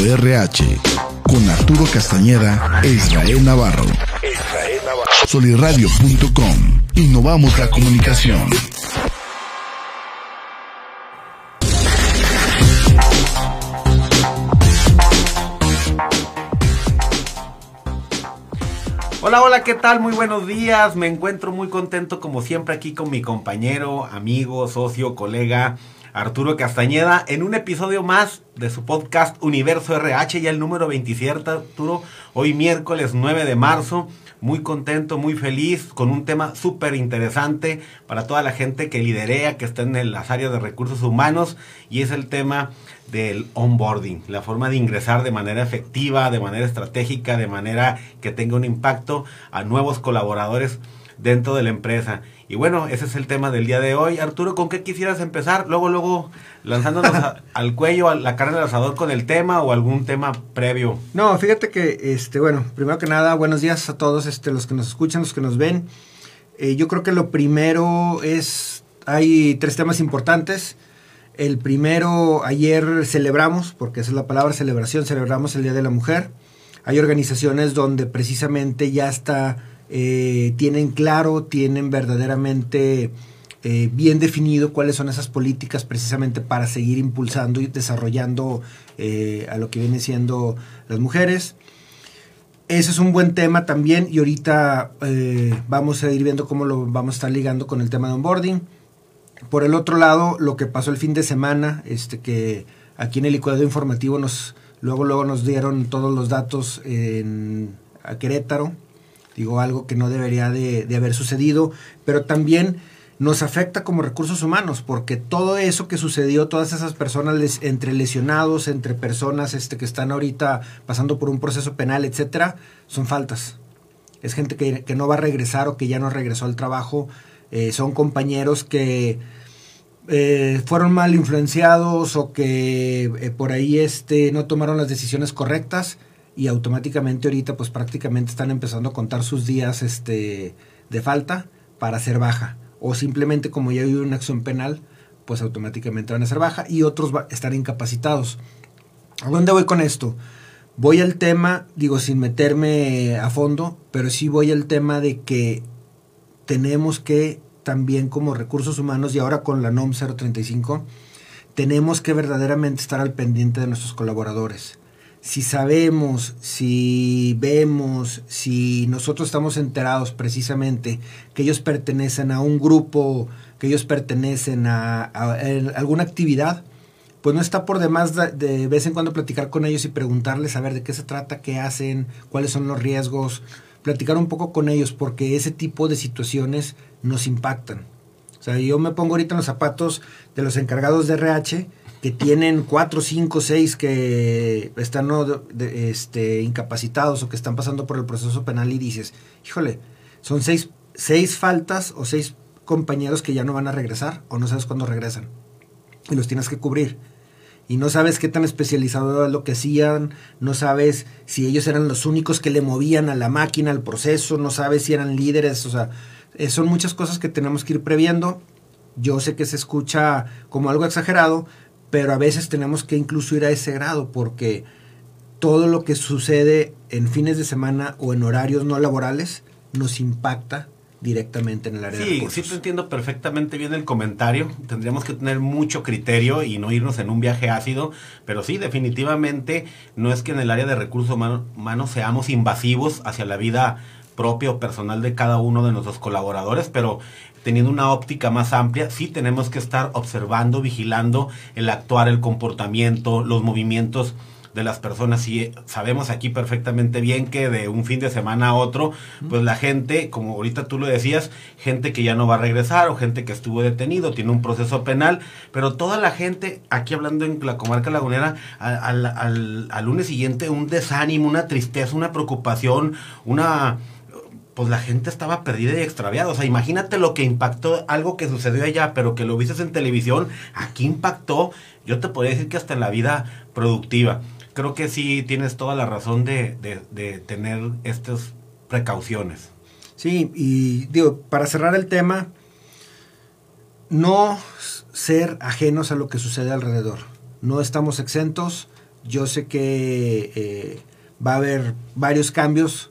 RH con Arturo Castañeda e Israel Navarro. Navarro. Soliradio.com. Innovamos la comunicación. Hola, hola, ¿qué tal? Muy buenos días. Me encuentro muy contento como siempre aquí con mi compañero, amigo, socio, colega Arturo Castañeda en un episodio más de su podcast Universo RH, ya el número 27, Arturo, hoy miércoles 9 de marzo. Muy contento, muy feliz, con un tema súper interesante para toda la gente que liderea, que está en las áreas de recursos humanos, y es el tema del onboarding, la forma de ingresar de manera efectiva, de manera estratégica, de manera que tenga un impacto a nuevos colaboradores dentro de la empresa. Y bueno, ese es el tema del día de hoy. Arturo, ¿con qué quisieras empezar? Luego, luego, lanzándonos al cuello, a la carne del asador con el tema o algún tema previo. No, fíjate que, este, bueno, primero que nada, buenos días a todos este, los que nos escuchan, los que nos ven. Eh, yo creo que lo primero es, hay tres temas importantes. El primero, ayer celebramos, porque esa es la palabra celebración, celebramos el Día de la Mujer. Hay organizaciones donde precisamente ya está, eh, tienen claro, tienen verdaderamente eh, bien definido cuáles son esas políticas precisamente para seguir impulsando y desarrollando eh, a lo que vienen siendo las mujeres. Ese es un buen tema también y ahorita vamos a ir viendo cómo lo vamos a estar ligando con el tema de onboarding. Por el otro lado, lo que pasó el fin de semana, este que aquí en el licuado informativo nos luego luego nos dieron todos los datos en a Querétaro, digo algo que no debería de, haber sucedido, pero también nos afecta como recursos humanos, porque todo eso que sucedió, todas esas personas entre lesionados, entre personas este, que están ahorita pasando por un proceso penal, etcétera, son faltas. Es gente que, que no va a regresar o que ya no regresó al trabajo eh, son compañeros que eh, fueron mal influenciados o que eh, por ahí este, no tomaron las decisiones correctas y automáticamente ahorita pues prácticamente están empezando a contar sus días este, de falta para ser baja o simplemente como ya hay una acción penal pues automáticamente van a ser baja y otros van a estar incapacitados. ¿A dónde voy con esto? Voy al tema, digo sin meterme a fondo, pero sí voy al tema de que tenemos que también como recursos humanos y ahora con la NOM 035, tenemos que verdaderamente estar al pendiente de nuestros colaboradores. Si sabemos, si vemos, si nosotros estamos enterados precisamente que ellos pertenecen a un grupo, que ellos pertenecen a, alguna actividad, pues no está por demás de, de, vez en cuando platicar con ellos y preguntarles a ver de qué se trata, qué hacen, cuáles son los riesgos, platicar un poco con ellos porque ese tipo de situaciones nos impactan. O sea, yo me pongo ahorita en los zapatos de los encargados de RH que tienen cuatro, cinco, seis que están este, incapacitados o que están pasando por el proceso penal y dices, híjole, son seis, seis faltas o seis compañeros que ya no van a regresar o no sabes cuándo regresan y los tienes que cubrir y no sabes qué tan especializado era lo que hacían, no sabes si ellos eran los únicos que le movían a la máquina, al proceso, no sabes si eran líderes, o sea, eh, son muchas cosas que tenemos que ir previendo. Yo sé que se escucha como algo exagerado, pero a veces tenemos que incluso ir a ese grado porque todo lo que sucede en fines de semana o en horarios no laborales nos impacta directamente en el área sí, de recursos. Sí, te entiendo perfectamente bien el comentario. Tendríamos que tener mucho criterio y no irnos en un viaje ácido, pero sí, definitivamente no es que en el área de recursos humanos seamos invasivos hacia la vida propia o personal de cada uno de nuestros colaboradores, pero teniendo una óptica más amplia, sí tenemos que estar observando, vigilando el actuar, el comportamiento, los movimientos de las personas. Y sabemos aquí perfectamente bien que de un fin de semana a otro, pues la gente, como ahorita tú lo decías, gente que ya no va a regresar o gente que estuvo detenido, tiene un proceso penal, pero toda la gente, aquí hablando en la comarca lagunera, al, al, al lunes siguiente un desánimo, una tristeza, una preocupación, una pues la gente estaba perdida y extraviada. O sea, imagínate lo que impactó algo que sucedió allá, pero que lo viste en televisión, aquí impactó, yo te podría decir que hasta en la vida productiva creo que sí tienes toda la razón de, tener estas precauciones. Sí, y digo, para cerrar el tema, no ser ajenos a lo que sucede alrededor. No estamos exentos. yo sé que eh, va a haber varios cambios,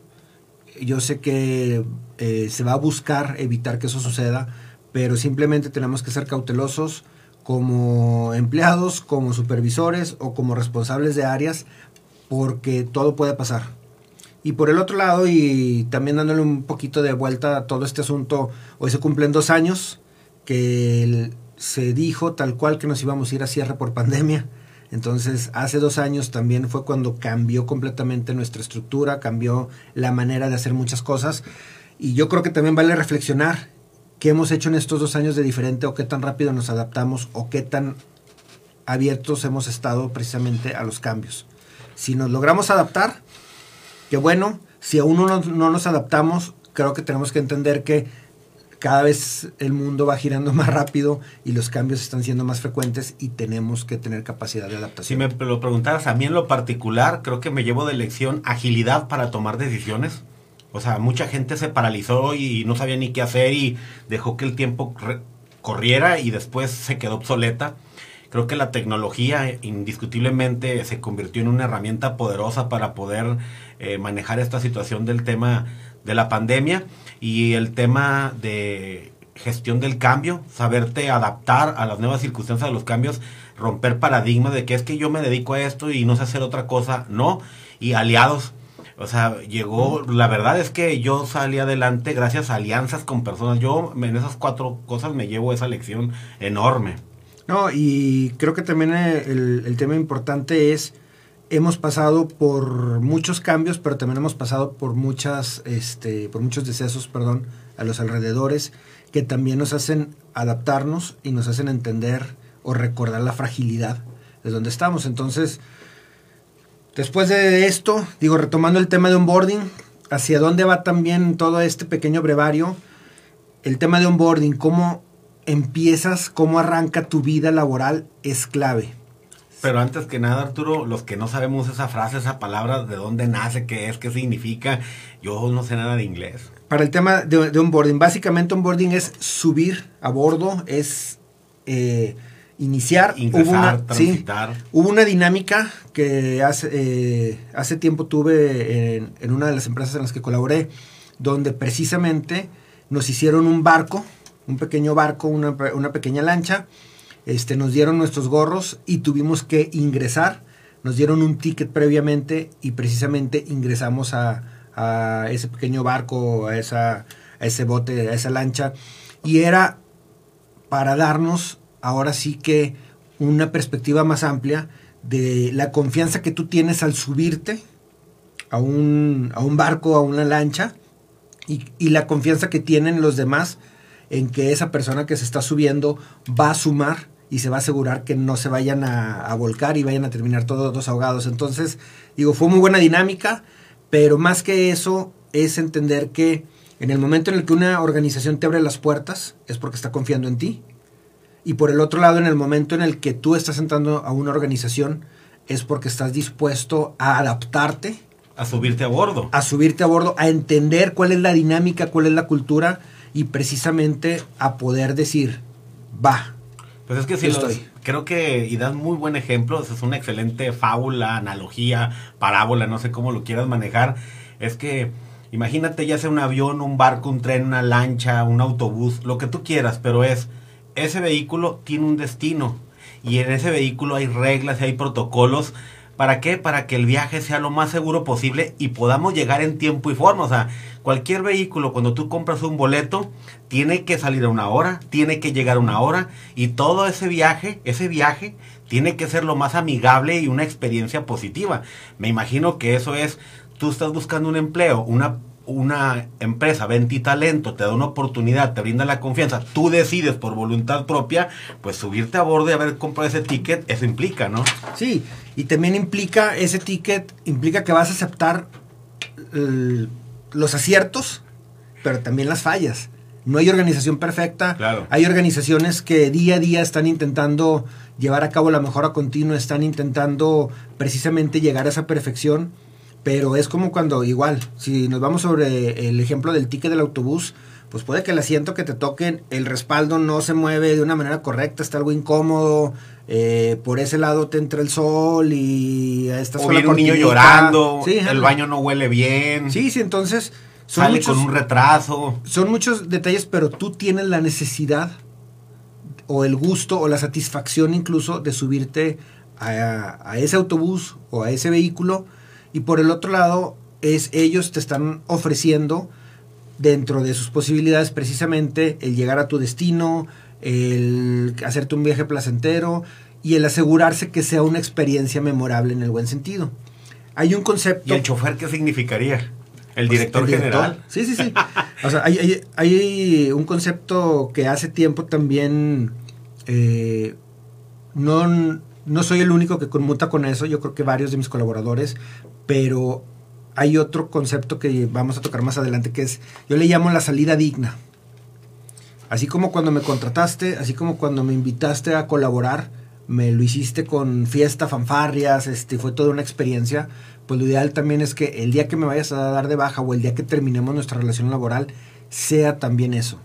yo sé que eh, se va a buscar evitar que eso suceda, pero simplemente tenemos que ser cautelosos como empleados, como supervisores o como responsables de áreas, porque todo puede pasar. Y por el otro lado, y también dándole un poquito de vuelta a todo este asunto, hoy se cumplen dos años que se dijo tal cual que nos íbamos a ir a cierre por pandemia. Entonces, hace dos años también fue cuando cambió completamente nuestra estructura, cambió la manera de hacer muchas cosas. Y yo creo que también vale reflexionar qué hemos hecho en estos dos años de diferente o qué tan rápido nos adaptamos o qué tan abiertos hemos estado precisamente a los cambios. Si nos logramos adaptar, qué bueno. Si aún no, no nos adaptamos, creo que tenemos que entender que cada vez el mundo va girando más rápido y los cambios están siendo más frecuentes y tenemos que tener capacidad de adaptación. Si me lo preguntaras a mí en lo particular, creo que me llevo de lección agilidad para tomar decisiones. O sea, mucha gente se paralizó y no sabía ni qué hacer y dejó que el tiempo corriera y después se quedó obsoleta. Creo que la tecnología indiscutiblemente se convirtió en una herramienta poderosa para poder eh, manejar esta situación del tema de la pandemia y el tema de gestión del cambio, saberte adaptar a las nuevas circunstancias de los cambios, romper paradigmas de que es que yo me dedico a esto y no sé hacer otra cosa, no, y aliados. O sea, llegó, la verdad es que yo salí adelante gracias a alianzas con personas. Yo en esas cuatro cosas me llevo esa lección enorme. No, y creo que también el, el tema importante es hemos pasado por muchos cambios, pero también hemos pasado por muchas, este, por muchos decesos, perdón, a los alrededores, que también nos hacen adaptarnos y nos hacen entender o recordar la fragilidad de donde estamos. Entonces, después de esto, digo, retomando el tema de onboarding, hacia dónde va también todo este pequeño brevario, el tema de onboarding, cómo empiezas, cómo arranca tu vida laboral es clave pero antes que nada, Arturo, los que no sabemos esa frase, esa palabra, de dónde nace, qué es, qué significa, yo no sé nada de inglés. Para el tema de, de onboarding, básicamente onboarding es subir a bordo, es eh, iniciar. Ingresar, hubo una, transitar. hubo una dinámica que hace, eh, hace tiempo tuve en, en una de las empresas en las que colaboré, donde precisamente nos hicieron un barco, un pequeño barco, una, una pequeña lancha, este, nos dieron nuestros gorros y tuvimos que ingresar. Nos dieron un ticket previamente y precisamente ingresamos a, ese pequeño barco, a, esa, ese bote, a esa lancha. Y era para darnos ahora sí que una perspectiva más amplia de la confianza que tú tienes al subirte a un, a un barco, a una lancha, y, la confianza que tienen los demás en que esa persona que se está subiendo va a sumar y se va a asegurar que no se vayan a, volcar y vayan a terminar todos dos ahogados. Entonces, digo, fue muy buena dinámica, pero más que eso es entender que en el momento en el que una organización te abre las puertas es porque está confiando en ti. Y por el otro lado, en el momento en el que tú estás entrando a una organización es porque estás dispuesto a adaptarte. A subirte a bordo. A subirte a bordo, a entender cuál es la dinámica, cuál es la cultura y precisamente a poder decir, va, pues es que sí, estoy. creo que, y das muy buen ejemplo, es una excelente fábula, analogía, parábola, no sé cómo lo quieras manejar. Es que, imagínate ya sea un avión, un barco, un tren, una lancha, un autobús, lo que tú quieras, pero es, ese vehículo tiene un destino. Y en ese vehículo hay reglas y hay protocolos ¿Para qué? Para que el viaje sea lo más seguro posible y podamos llegar en tiempo y forma. O sea, cualquier vehículo, cuando tú compras un boleto, tiene que salir a una hora, tiene que llegar a una hora y todo ese viaje, ese viaje, tiene que ser lo más amigable y una experiencia positiva. Me imagino que eso es, tú estás buscando un empleo, una una empresa ven ti talento, te da una oportunidad, te brinda la confianza, tú decides por voluntad propia, pues subirte a bordo y haber comprado ese ticket, eso implica, ¿no? Sí, y también implica, ese ticket implica que vas a aceptar los aciertos, pero también las fallas. No hay organización perfecta. Claro. Hay organizaciones que día a día están intentando llevar a cabo la mejora continua, están intentando precisamente llegar a esa perfección pero es como cuando igual, si nos vamos sobre el ejemplo del ticket del autobús, pues puede que el asiento que te toquen, el respaldo no se mueve de una manera correcta, está algo incómodo, eh, por ese lado te entra el sol y estás o viene un niño llorando, el baño no huele bien. Sí, sí, entonces... Son sale con un retraso. Son muchos detalles, pero tú tienes la necesidad o el gusto o la satisfacción incluso de subirte a, ese autobús o a ese vehículo y por el otro lado es ellos te están ofreciendo dentro de sus posibilidades precisamente el llegar a tu destino, el hacerte un viaje placentero y el asegurarse que sea una experiencia memorable en el buen sentido. Hay un concepto... ¿Y el chofer qué significaría? ¿El pues, director, general? Sí, sí, sí. o sea, hay, hay, un concepto que hace tiempo también eh, no, no soy el único que conmuta con eso, yo creo que varios de mis colaboradores, pero hay otro concepto que vamos a tocar más adelante que es, yo le llamo la salida digna. Así como cuando me contrataste, así como cuando me invitaste a colaborar, me lo hiciste con fiesta, fanfarrias, este, fue toda una experiencia, pues lo ideal también es que el día que me vayas a dar de baja o el día que terminemos nuestra relación laboral, sea también eso.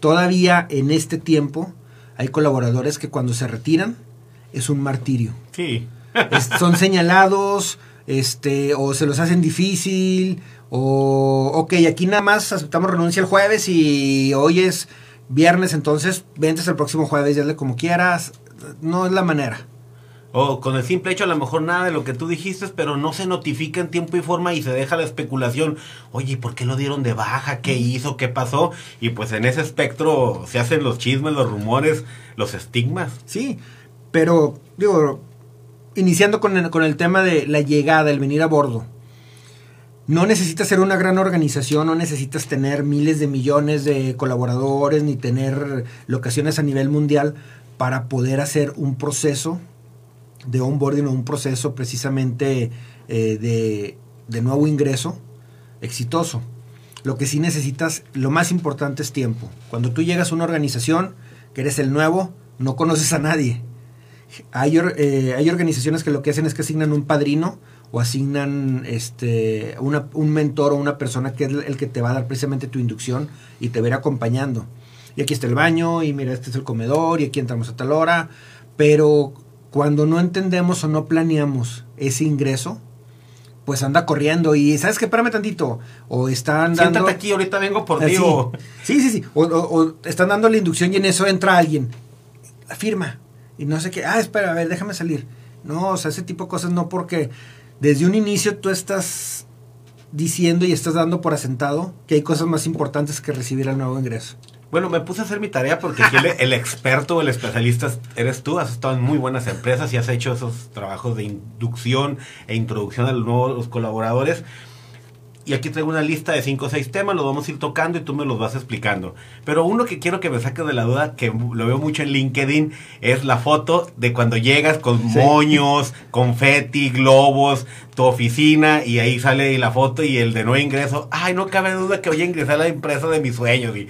Todavía en este tiempo hay colaboradores que cuando se retiran es un martirio. Sí. son señalados, este, o se los hacen difícil, o, ok, aquí nada más aceptamos renuncia el jueves y hoy es viernes, entonces ventes el próximo jueves, hazle como quieras, no es la manera. O con el simple hecho, a lo mejor nada de lo que tú dijiste, pero no se notifica en tiempo y forma y se deja la especulación. Oye, ¿por qué lo dieron de baja? ¿Qué hizo? ¿Qué pasó? Y pues en ese espectro se hacen los chismes, los rumores, los estigmas. Sí, pero digo, iniciando con el, con el tema de la llegada, el venir a bordo. No necesitas ser una gran organización, no necesitas tener miles de millones de colaboradores ni tener locaciones a nivel mundial para poder hacer un proceso de onboarding o un proceso precisamente eh, de, de nuevo ingreso exitoso. Lo que sí necesitas, lo más importante es tiempo. Cuando tú llegas a una organización, que eres el nuevo, no conoces a nadie hay, eh, hay organizaciones que lo que hacen es que asignan un padrino o asignan este, un mentor o una persona que es el que te va a dar precisamente tu inducción y te va a ir acompañando. Y aquí está el baño, y mira, este es el comedor, y aquí entramos a tal hora. Pero cuando no entendemos o no planeamos ese ingreso, pues anda corriendo y ¿sabes qué? Espérame tantito. O están dando... Siéntate aquí, ahorita vengo por ti. Sí, sí, sí. O, o, están dando la inducción y en eso entra alguien. Firma y no sé qué, ah, espera, a ver, déjame salir. No, o sea, ese tipo de cosas no porque desde un inicio tú estás diciendo y estás dando por asentado que hay cosas más importantes que recibir el nuevo ingreso. Bueno, me puse a hacer mi tarea porque el, el, experto, el especialista eres tú. Has estado en muy buenas empresas y has hecho esos trabajos de inducción e introducción a los nuevos colaboradores. Y aquí traigo una lista de 5 o 6 temas, los vamos a ir tocando y tú me los vas explicando. Pero uno que quiero que me saques de la duda, que lo veo mucho en LinkedIn, es la foto de cuando llegas con moños, confeti, globos, tu oficina y ahí sale la foto y el de no ingreso. Ay, no cabe duda que voy a ingresar a la empresa de mis sueños. Y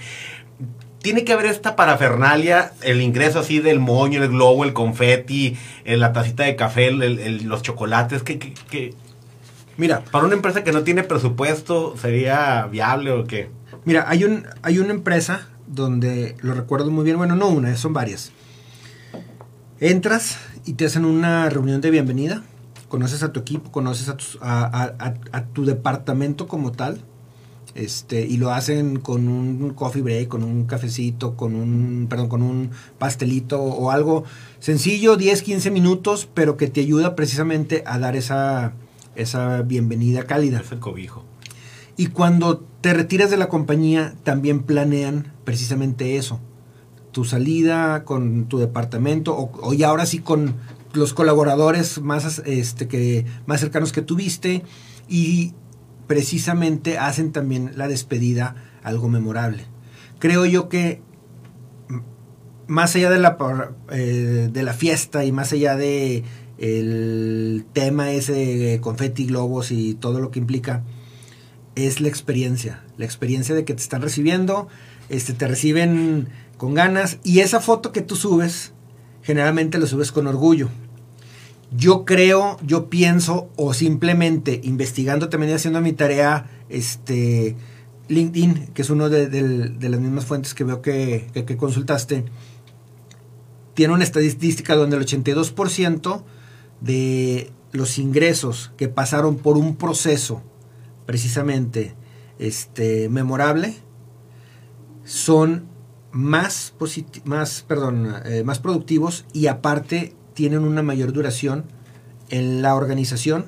tiene que haber esta parafernalia, el ingreso así del moño, el globo, el confeti, eh, la tacita de café, los chocolates, que, que Mira, para una empresa que no tiene presupuesto, ¿sería viable o qué? Mira, hay, un, hay una empresa donde, lo recuerdo muy bien, bueno, no una, son varias. Entras y te hacen una reunión de bienvenida, conoces a tu equipo, conoces a tu, a, tu departamento como tal, este, y lo hacen con un coffee break, con un cafecito, con un, perdón, con un pastelito o algo sencillo, 10, 15 minutos, pero que te ayuda precisamente a dar esa, esa bienvenida cálida. Ese cobijo. Y cuando te retiras de la compañía, también planean precisamente eso. Tu salida con tu departamento, o, y ahora sí con los colaboradores más, este, que, más cercanos que tuviste, y precisamente hacen también la despedida algo memorable. Creo yo que más allá de la, eh, de la fiesta y más allá de el tema ese de confeti, globos y todo lo que implica, es la experiencia. La experiencia de que te están recibiendo, este, te reciben con ganas y esa foto que tú subes, generalmente lo subes con orgullo. Yo creo, yo pienso, o simplemente investigando también y haciendo mi tarea, este, LinkedIn, que es uno de, las mismas fuentes que veo que, que, consultaste, tiene una estadística donde el 82% de los ingresos que pasaron por un proceso precisamente este, memorable son más, más, perdón, eh, más productivos y aparte tienen una mayor duración en la organización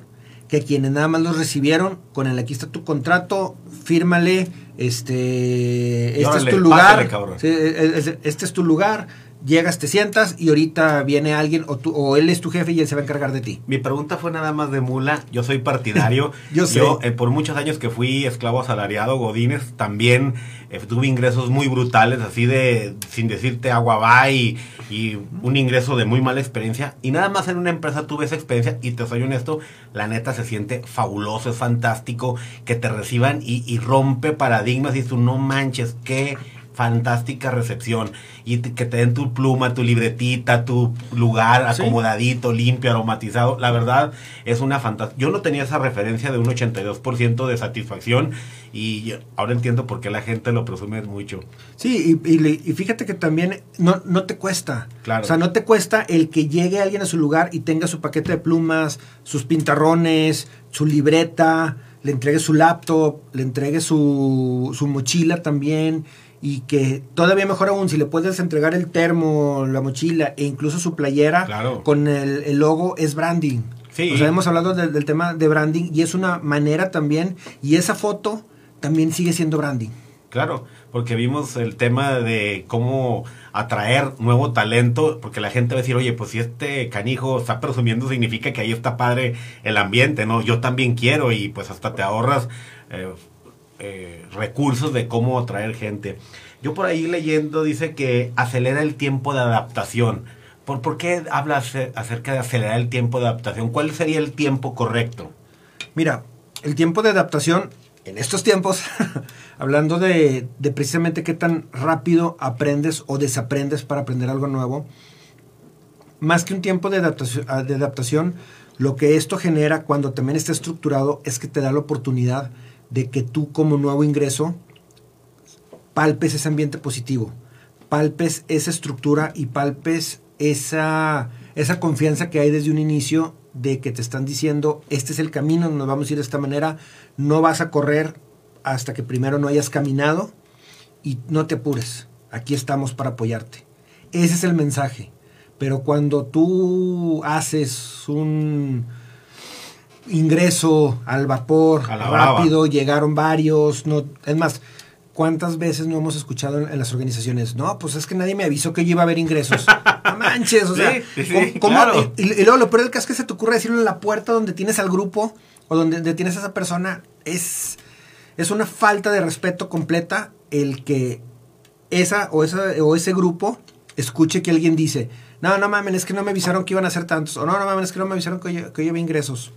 que quienes nada más los recibieron con el aquí está tu contrato, fírmale, este, este es tu lugar, este es tu lugar, llegas, te sientas y ahorita viene alguien o, tú, o él es tu jefe y él se va a encargar de ti. Mi pregunta fue nada más de mula. Yo soy partidario. yo sé. Eh, por muchos años que fui esclavo asalariado, Godínez, también eh, tuve ingresos muy brutales, así de, sin decirte agua va y, un ingreso de muy mala experiencia. Y nada más en una empresa tuve esa experiencia y te soy honesto, la neta se siente fabuloso, es fantástico que te reciban y, y rompe paradigmas y tú no manches, qué fantástica recepción y que te den tu pluma, tu libretita, tu lugar acomodadito, limpio, aromatizado. La verdad es una fantástica. Yo no tenía esa referencia de un 82% de satisfacción y ahora entiendo por qué la gente lo presume mucho. Sí, y, fíjate que también no, no te cuesta. Claro. O sea, no te cuesta el que llegue alguien a su lugar y tenga su paquete de plumas, sus pintarrones, su libreta, le entregue su laptop, le entregue su, su mochila también y que todavía mejor aún si le puedes entregar el termo, la mochila e incluso su playera con el, logo es branding. Sí. O sea, hemos hablado del tema de branding y es una manera también y esa foto también sigue siendo branding. Claro, porque vimos el tema de cómo atraer nuevo talento, porque la gente va a decir, oye, pues si este canijo está presumiendo, significa que ahí está padre el ambiente, ¿no? Yo también quiero y pues hasta te ahorras eh, eh, recursos de cómo atraer gente. Yo por ahí leyendo dice que acelera el tiempo de adaptación. ¿Por, ¿Por qué habla acerca de acelerar el tiempo de adaptación? ¿Cuál sería el tiempo correcto? Mira, el tiempo de adaptación en estos tiempos, hablando de, precisamente qué tan rápido aprendes o desaprendes para aprender algo nuevo, más que un tiempo de adaptación, de adaptación, lo que esto genera cuando también está estructurado es que te da la oportunidad de que tú como nuevo ingreso palpes ese ambiente positivo, palpes esa estructura y palpes esa, esa confianza que hay desde un inicio de que te están diciendo, este es el camino, nos vamos a ir de esta manera, no vas a correr hasta que primero no hayas caminado y no te apures, aquí estamos para apoyarte. Ese es el mensaje. Pero cuando tú haces un, ingreso al vapor rápido, llegaron varios, no, es más, ¿cuántas veces no hemos escuchado en, las organizaciones? No, pues es que nadie me avisó que yo iba a haber ingresos. no manches, o sea, ¿cómo, y, luego lo peor del caso es que se te ocurre decirlo en la puerta donde tienes al grupo o donde, tienes a esa persona, es, es una falta de respeto completa el que esa o, esa o ese grupo escuche que alguien dice, no, no mames, es que no me avisaron que iban a hacer tantos, o no, no mames, es que no me avisaron que yo, que yo ingresos.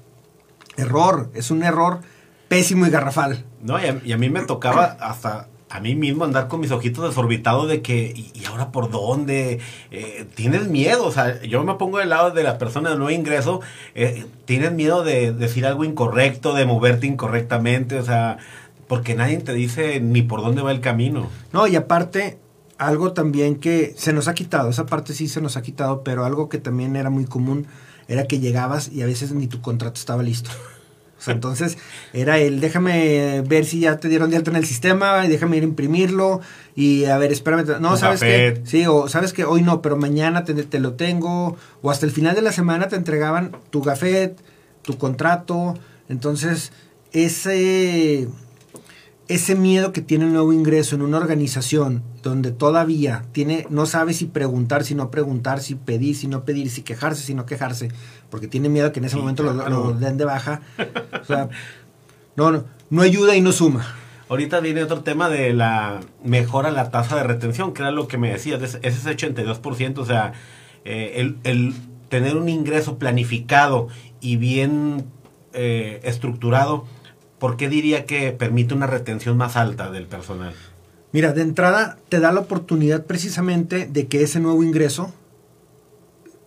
Error, es un error pésimo y garrafal. No, y a, mí me tocaba hasta a mí mismo andar con mis ojitos desorbitados de que, ¿y, ahora por dónde? Eh, tienes miedo, o sea, yo me pongo del lado de la persona de nuevo ingreso, eh, tienes miedo de decir algo incorrecto, de moverte incorrectamente, o sea, porque nadie te dice ni por dónde va el camino. No, y aparte, algo también que se nos ha quitado, esa parte sí se nos ha quitado, pero algo que también era muy común era que llegabas y a veces ni tu contrato estaba listo. O sea, entonces era el déjame ver si ya te dieron de alta en el sistema y déjame ir a imprimirlo y a ver, espérame. No, ¿sabes qué? Sí, o sabes que hoy no, pero mañana te, te, lo tengo. O hasta el final de la semana te entregaban tu gafet, tu contrato. Entonces, ese ese miedo que tiene el nuevo ingreso en una organización donde todavía tiene, no sabe si preguntar, si no preguntar, si pedir, si no pedir, si quejarse, si no quejarse, porque tiene miedo que en ese momento lo, den de baja. O sea, no, no, no ayuda y no suma. Ahorita viene otro tema de la mejora la tasa de retención, que era lo que me decías, ese es 82%, o sea, eh, el, el, tener un ingreso planificado y bien eh, estructurado ¿por qué diría que permite una retención más alta del personal? Mira, de entrada te da la oportunidad precisamente de que ese nuevo ingreso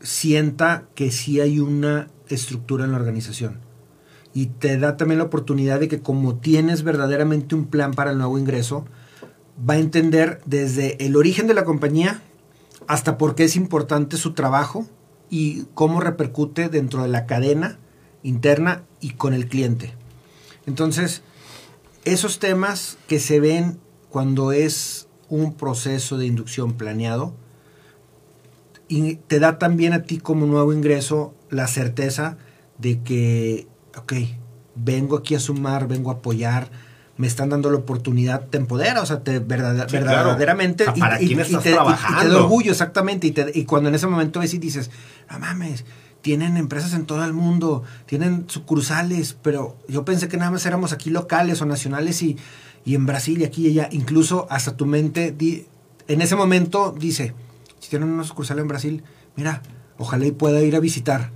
sienta que sí hay una estructura en la organización. y te da también la oportunidad de que como tienes verdaderamente un plan para el nuevo ingreso, va a entender desde el origen de la compañía hasta por qué es importante su trabajo y cómo repercute dentro de la cadena interna y con el cliente. Entonces, esos temas que se ven cuando es un proceso de inducción planeado, y te da también a ti como nuevo ingreso la certeza de que, ok, vengo aquí a sumar, vengo a apoyar, me están dando la oportunidad, te empodera, o sea, te verdaderamente... ¿Para y, estás te, trabajando? Y, te da orgullo, exactamente. Y, y cuando en ese momento ves y dices, no mames, tienen empresas en todo el mundo, tienen sucursales, pero yo pensé que nada más éramos aquí locales o nacionales y, y en Brasil y aquí y allá. Incluso hasta tu mente, en ese momento dice, si tienen una sucursal en Brasil, mira, ojalá y pueda ir a visitar.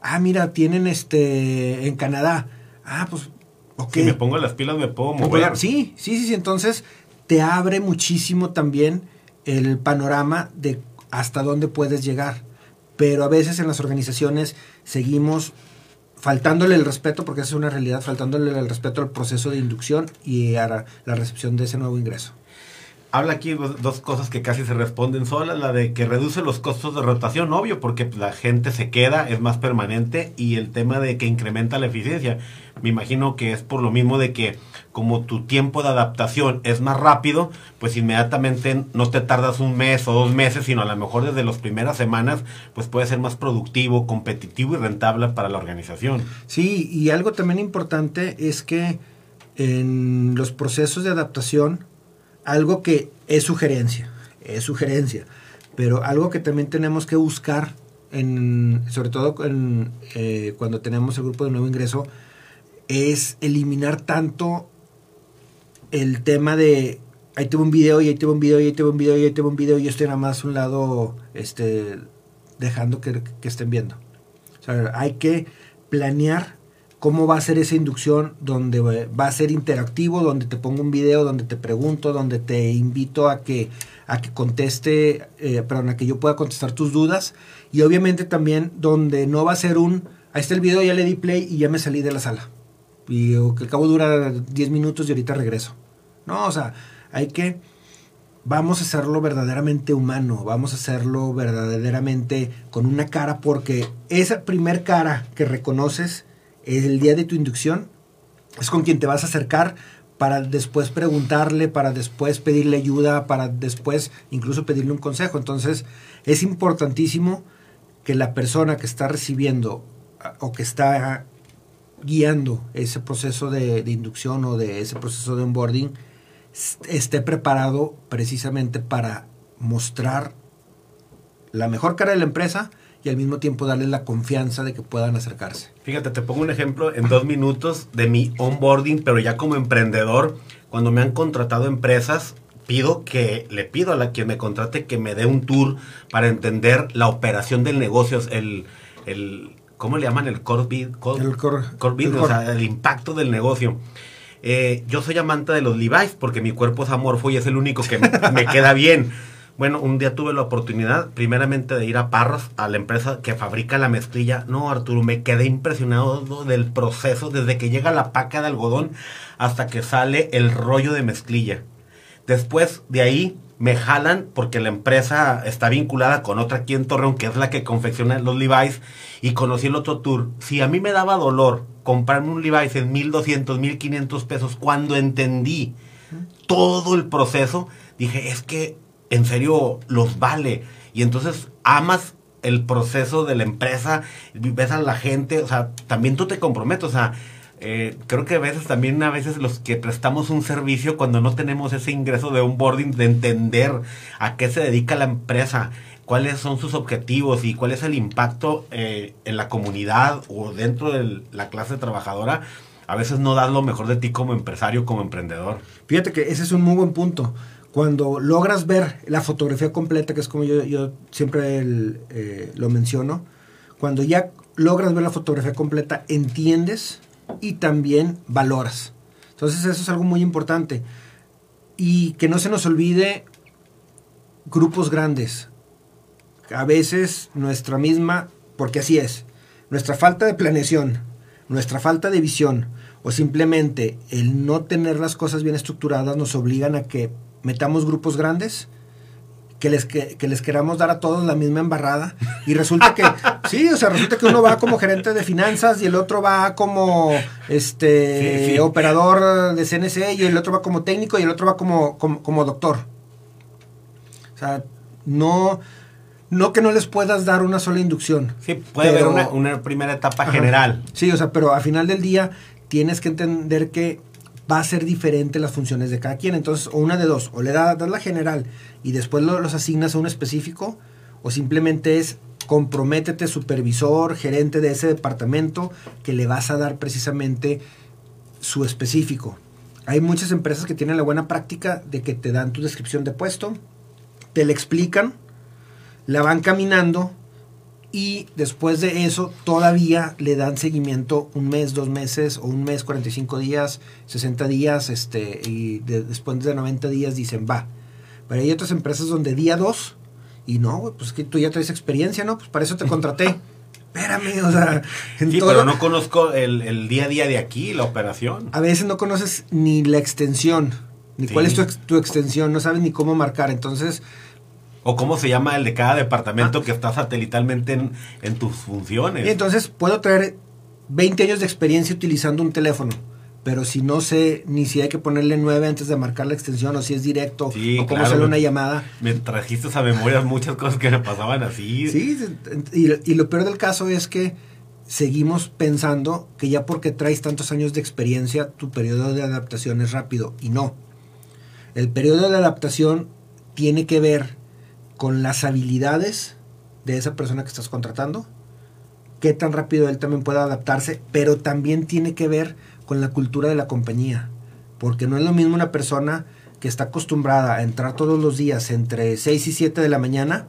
Ah, mira, tienen este en Canadá. Ah, pues, ok. Si me pongo las pilas me puedo mover. Sí, sí, sí, sí. Entonces te abre muchísimo también el panorama de hasta dónde puedes llegar. Pero a veces en las organizaciones seguimos faltándole el respeto, porque es una realidad, faltándole el respeto al proceso de inducción y a la recepción de ese nuevo ingreso habla aquí dos cosas que casi se responden solas. La de que reduce los costos de rotación, obvio, porque la gente se queda, es más permanente. Y el tema de que incrementa la eficiencia. Me imagino que es por lo mismo de que como tu tiempo de adaptación es más rápido, pues inmediatamente no te tardas un mes o dos meses, sino a lo mejor desde las primeras semanas, pues puede ser más productivo, competitivo y rentable para la organización. Sí, y algo también importante es que en los procesos de adaptación, algo que es sugerencia, es sugerencia, pero algo que también tenemos que buscar, en, sobre todo eh, cuando tenemos el grupo de nuevo ingreso, es eliminar tanto el tema de ahí tengo un video y ahí tengo un video y ahí tengo un video y ahí tengo un video y yo estoy nada más un lado este, dejando que, estén viendo. Hay que planear cómo va a ser esa inducción, donde va a ser interactivo, donde te pongo un video, donde te pregunto, donde te invito a que, a que conteste, eh, perdón, a que yo pueda contestar tus dudas. Y obviamente también donde no va a ser un, ahí está el video, ya le di play y ya me salí de la sala. Y que al cabo dura 10 minutos y ahorita regreso. No, o sea, hay que, vamos a hacerlo verdaderamente humano, vamos a hacerlo verdaderamente con una cara, porque esa primer cara que reconoces, el día de tu inducción es con quien te vas a acercar para después preguntarle, para después pedirle ayuda, para después incluso pedirle un consejo. Entonces es importantísimo que la persona que está recibiendo o que está guiando ese proceso de, de inducción o de ese proceso de onboarding esté preparado precisamente para mostrar la mejor cara de la empresa, y al mismo tiempo darles la confianza de que puedan acercarse. Fíjate, te pongo un ejemplo en dos minutos de mi onboarding, pero ya como emprendedor, cuando me han contratado empresas, pido que le pido a la quien me contrate que me dé un tour para entender la operación del negocio, el, el ¿cómo le llaman? El core, el core, o sea, el impacto del negocio. Eh, yo soy amante de los Levi's porque mi cuerpo es amorfo y es el único que me queda bien. Bueno, un día tuve la oportunidad, primeramente, de ir a Parras, a la empresa que fabrica la mezclilla. No, Arturo, me quedé impresionado del proceso, desde que llega la paca de algodón hasta que sale el rollo de mezclilla. Después de ahí me jalan porque la empresa está vinculada con otra aquí en Torreón, que es la que confecciona los Levi's, y conocí el otro tour. Si a mí me daba dolor comprarme un Levi's en 1200, 1500 pesos, cuando entendí todo el proceso, dije, es que en serio los vale. Y entonces amas el proceso de la empresa, ves a la gente, o sea, también tú te comprometes, o sea, eh, creo que a veces también a veces los que prestamos un servicio cuando no tenemos ese ingreso de onboarding de entender a qué se dedica la empresa, cuáles son sus objetivos y cuál es el impacto eh, en la comunidad o dentro de la clase trabajadora, a veces no das lo mejor de ti como empresario, como emprendedor. Fíjate que ese es un muy buen punto cuando logras ver la fotografía completa, que es como yo, siempre eh, lo menciono, cuando ya logras ver la fotografía completa, entiendes y también valoras. Entonces eso es algo muy importante. Y que no se nos olvide grupos grandes. A veces nuestra misma, porque así es, nuestra falta de planeación, nuestra falta de visión o simplemente el no tener las cosas bien estructuradas nos obligan a que metamos grupos grandes que les, que, les queramos dar a todos la misma embarrada. Y resulta que, sí, o sea, resulta que uno va como gerente de finanzas y el otro va como este operador de CNC y el otro va como técnico y el otro va como, como, doctor. O sea, no, no que no les puedas dar una sola inducción. Sí, puede haber una, primera etapa general. Sí, o sea, pero al final del día tienes que entender que va a ser diferente las funciones de cada quien. Entonces, o una de dos, o le das, la general y después los asignas a un específico, o simplemente es comprométete, supervisor, gerente de ese departamento, que le vas a dar precisamente su específico. Hay muchas empresas que tienen la buena práctica de que te dan tu descripción de puesto, te la explican, la van caminando y después de eso todavía le dan seguimiento un mes, dos meses o un mes, 45 días, 60 días, este, y después de 90 días dicen va. Pero hay otras empresas donde día dos, y no, pues que tú ya traes experiencia, ¿no? Pues para eso te contraté. Espérame, o sea. sí, pero no conozco el, día a día de aquí, la operación. A veces no conoces ni la extensión, ni cuál es tu, tu extensión, no sabes ni cómo marcar. Entonces, o cómo se llama el de cada departamento ah. que está satelitalmente en, tus funciones. Y entonces puedo traer 20 años de experiencia utilizando un teléfono. Pero si no sé ni si hay que ponerle 9 antes de marcar la extensión o si es directo o cómo hacer una llamada. Me trajiste a memoria muchas cosas que me pasaban así. Sí, y, y lo peor del caso es que seguimos pensando que ya porque traes tantos años de experiencia, tu periodo de adaptación es rápido. Y no. El periodo de adaptación tiene que ver con las habilidades de esa persona que estás contratando, qué tan rápido él también puede adaptarse, pero también tiene que ver con la cultura de la compañía, porque no es lo mismo una persona que está acostumbrada a entrar todos los días entre 6 y 7 de la mañana,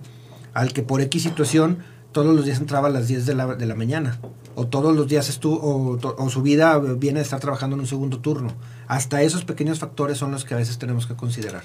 al que por X situación todos los días entraba a las 10 de la, de la mañana, o todos los días estuvo, o, o, su vida viene de estar trabajando en un segundo turno. Hasta esos pequeños factores son los que a veces tenemos que considerar.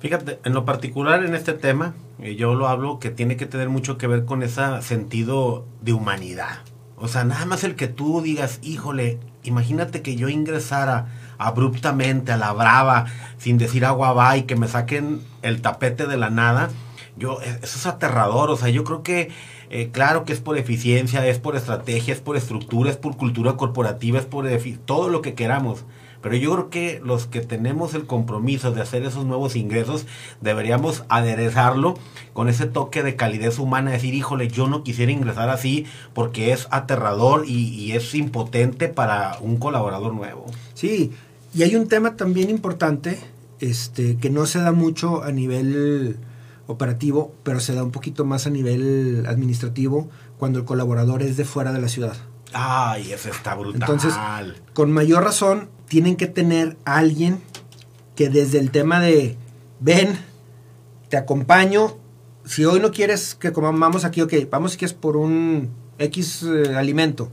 Fíjate, en lo particular en este tema, eh, yo lo hablo que tiene que tener mucho que ver con ese sentido de humanidad. O sea, nada más el que tú digas, híjole, imagínate que yo ingresara abruptamente a la brava, sin decir agua va y que me saquen el tapete de la nada. Yo, e, eso es aterrador. O sea, yo creo que, eh, claro que es por eficiencia, es por estrategia, es por estructura, es por cultura corporativa, es por todo lo que queramos. Pero yo creo que los que tenemos el compromiso de hacer esos nuevos ingresos, deberíamos aderezarlo con ese toque de calidez humana, decir, híjole, yo no quisiera ingresar así porque es aterrador y, es impotente para un colaborador nuevo. Sí, y hay un tema también importante, este, que no se da mucho a nivel operativo, pero se da un poquito más a nivel administrativo cuando el colaborador es de fuera de la ciudad. Ay, eso está brutal. Entonces, con mayor razón, tienen que tener a alguien que desde el tema de, ven, te acompaño, si hoy no quieres que comamos aquí, ok, vamos si es por un X eh, alimento,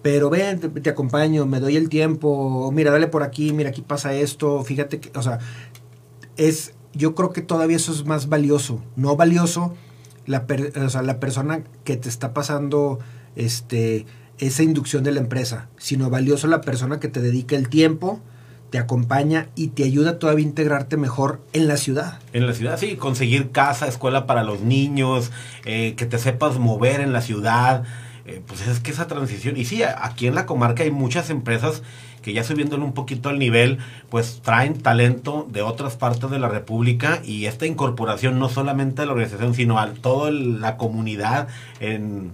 pero ven, te, acompaño, me doy el tiempo, mira, dale por aquí, mira, aquí pasa esto, fíjate que, o sea, es, yo creo que todavía eso es más valioso, no valioso la, o sea, la persona que te está pasando, este, esa inducción de la empresa, sino valioso la persona que te dedica el tiempo, te acompaña y te ayuda todavía a integrarte mejor en la ciudad. En la ciudad, sí, conseguir casa, escuela para los niños, eh, que te sepas mover en la ciudad. Eh, pues es que esa transición, y sí, aquí en la comarca hay muchas empresas que ya subiéndole un poquito al nivel, pues traen talento de otras partes de la República y esta incorporación no solamente a la organización, sino a toda la comunidad en,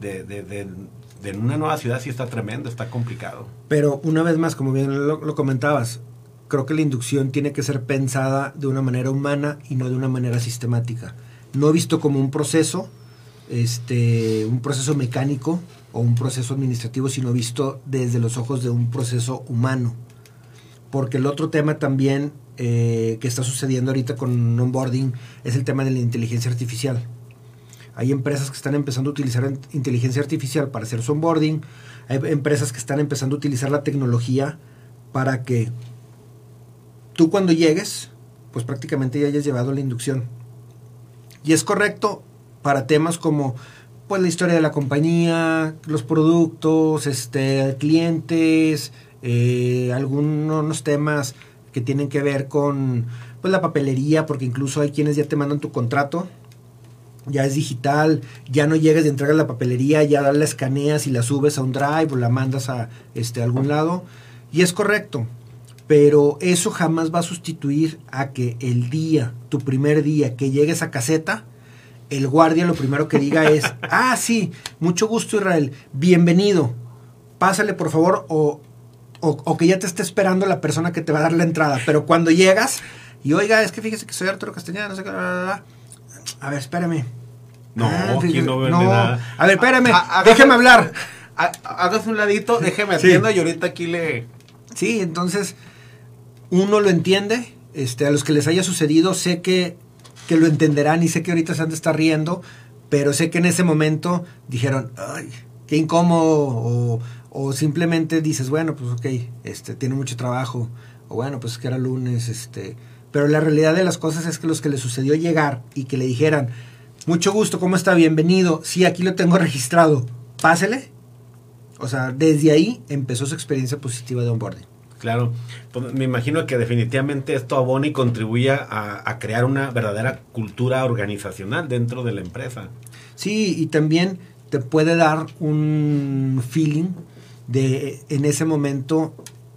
de, de, en una nueva ciudad sí está tremendo, está complicado. Pero una vez más, como bien lo, comentabas, creo que la inducción tiene que ser pensada de una manera humana y no de una manera sistemática. No visto como un proceso, este, un proceso mecánico o un proceso administrativo, sino visto desde los ojos de un proceso humano. Porque el otro tema también eh, que está sucediendo ahorita con onboarding es el tema de la inteligencia artificial. Hay empresas que están empezando a utilizar inteligencia artificial para hacer su onboarding. Hay empresas que están empezando a utilizar la tecnología para que tú cuando llegues, pues prácticamente ya hayas llevado la inducción. Y es correcto para temas como pues la historia de la compañía, los productos, este, clientes, eh, algunos temas que tienen que ver con pues la papelería, porque incluso hay quienes ya te mandan tu contrato, ya es digital, ya no llegas de entregar la papelería, ya la escaneas y la subes a un drive o la mandas a este, algún lado. Y es correcto, pero eso jamás va a sustituir a que el día, tu primer día que llegues a caseta, el guardia lo primero que diga es, ah, sí, mucho gusto Israel, bienvenido, pásale por favor o, o, que ya te esté esperando la persona que te va a dar la entrada, pero cuando llegas y oiga, es que fíjese que soy Arturo Castañeda, no sé qué, a ver, espérame. No, ah, aquí no vende nada. A ver, espérame, déjeme hablar. Hágase un ladito, déjeme atiendo y ahorita aquí le... Sí, entonces uno lo entiende, este, a los que les haya sucedido, sé que que lo entenderán y sé que ahorita se han de estar riendo, pero sé que en ese momento dijeron, ay, qué incómodo, o, simplemente dices, bueno, pues ok, este, tiene mucho trabajo, o bueno, pues es que era lunes, este, pero la realidad de las cosas es que los que le sucedió llegar y que le dijeran, mucho gusto, ¿cómo está? Bienvenido, sí, aquí lo tengo registrado, pásele. O sea, desde ahí empezó su experiencia positiva de onboarding. Claro, pues, me imagino que definitivamente esto abona y contribuye a, crear una verdadera cultura organizacional dentro de la empresa. Sí, y también te puede dar un feeling de en ese momento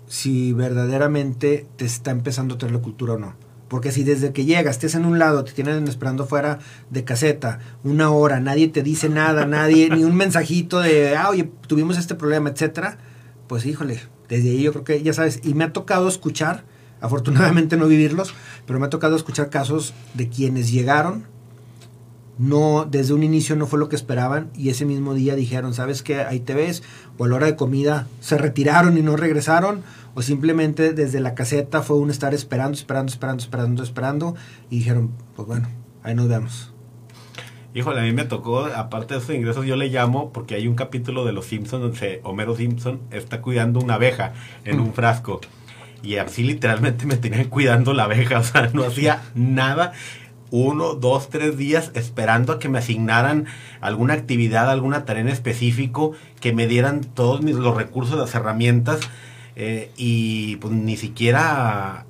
si verdaderamente te está empezando a traer la cultura o no. Porque si desde que llegas, estés en un lado, te tienen esperando fuera de caseta, una hora, nadie te dice nada, nadie, ni un mensajito de, ah, oye, tuvimos este problema, etcétera, pues híjole, desde ahí yo creo que, ya sabes, y me ha tocado escuchar, afortunadamente no vivirlos, pero me ha tocado escuchar casos de quienes llegaron, no, desde un inicio no fue lo que esperaban y ese mismo día dijeron, ¿sabes qué? Ahí te ves, o a la hora de comida se retiraron y no regresaron, o simplemente desde la caseta fue un estar esperando, esperando, esperando, esperando, esperando, y dijeron, pues bueno, ahí nos vemos. Híjole, a mí me tocó, aparte de esos ingresos, yo le llamo porque hay un capítulo de Los Simpsons donde Homero Simpson está cuidando una abeja en un frasco. Y así literalmente me tenían cuidando la abeja, o sea, no hacía nada. Uno, dos, tres días esperando a que me asignaran alguna actividad, alguna tarea en específico, que me dieran todos mis, los recursos, las herramientas. Eh, y pues ni siquiera,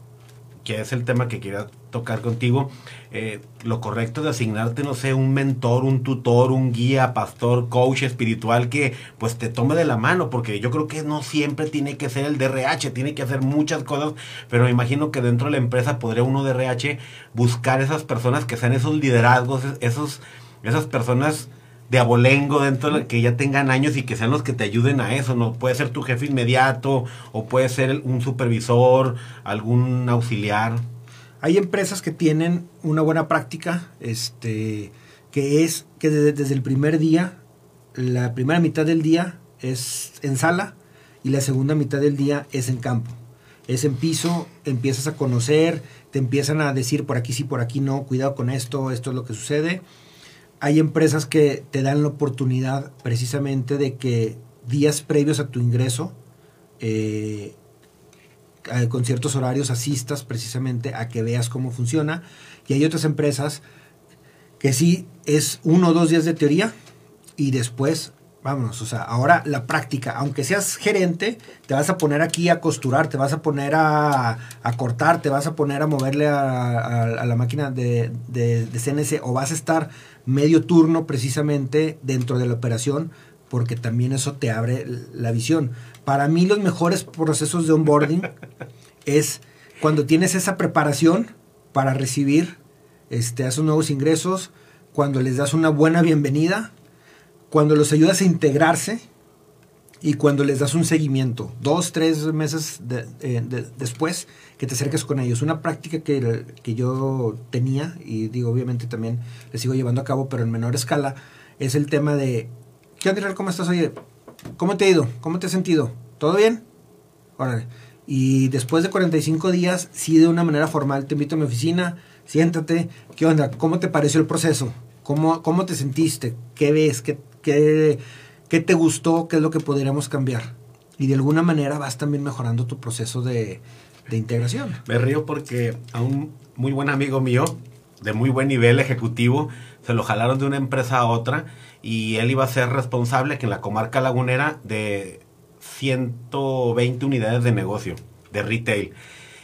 que es el tema que quería tocar contigo, eh, lo correcto de asignarte, no sé, un mentor, un tutor, un guía, pastor, coach espiritual que pues te tome de la mano, porque yo creo que no siempre tiene que ser el DRH, tiene que hacer muchas cosas, pero me imagino que dentro de la empresa podría uno DRH buscar esas personas que sean esos liderazgos, esos, esas personas de abolengo dentro de que ya tengan años y que sean los que te ayuden a eso, ¿no? Puede ser tu jefe inmediato o puede ser un supervisor, algún auxiliar. Hay empresas que tienen una buena práctica, este, que es que desde, el primer día, la primera mitad del día es en sala y la segunda mitad del día es en campo. Es en piso, empiezas a conocer, te empiezan a decir por aquí sí, por aquí no, cuidado con esto, esto es lo que sucede. Hay empresas que te dan la oportunidad precisamente de que días previos a tu ingreso eh, con ciertos horarios asistas precisamente a que veas cómo funciona. Y hay otras empresas que sí es uno o dos días de teoría y después, vámonos, o sea, ahora la práctica, aunque seas gerente, te vas a poner aquí a costurar, te vas a poner a, cortar, te vas a poner a moverle a, la máquina de, de, de CNC o vas a estar medio turno precisamente dentro de la operación porque también eso te abre la visión. Para mí los mejores procesos de onboarding es cuando tienes esa preparación para recibir este, a esos nuevos ingresos, cuando les das una buena bienvenida, cuando los ayudas a integrarse y cuando les das un seguimiento, dos, tres meses eh, después que te acerques con ellos. Una práctica que, que yo tenía, y digo, obviamente también le sigo llevando a cabo, pero en menor escala, es el tema de, ¿qué onda, ¿Cómo estás? Oye, ¿Cómo te ha ido? ¿Cómo te has sentido? ¿Todo bien? Órale. Y después de 45 días, sí de una manera formal, te invito a mi oficina, siéntate, ¿qué onda? ¿Cómo te pareció el proceso? ¿Cómo, cómo te sentiste? ¿Qué ves? ¿Qué, qué, qué te gustó? ¿Qué es lo que podríamos cambiar? Y de alguna manera vas también mejorando tu proceso de, de integración. Me río porque a un muy buen amigo mío, de muy buen nivel ejecutivo, se lo jalaron de una empresa a otra y él iba a ser responsable que en la comarca lagunera de 120 unidades de negocio, de retail.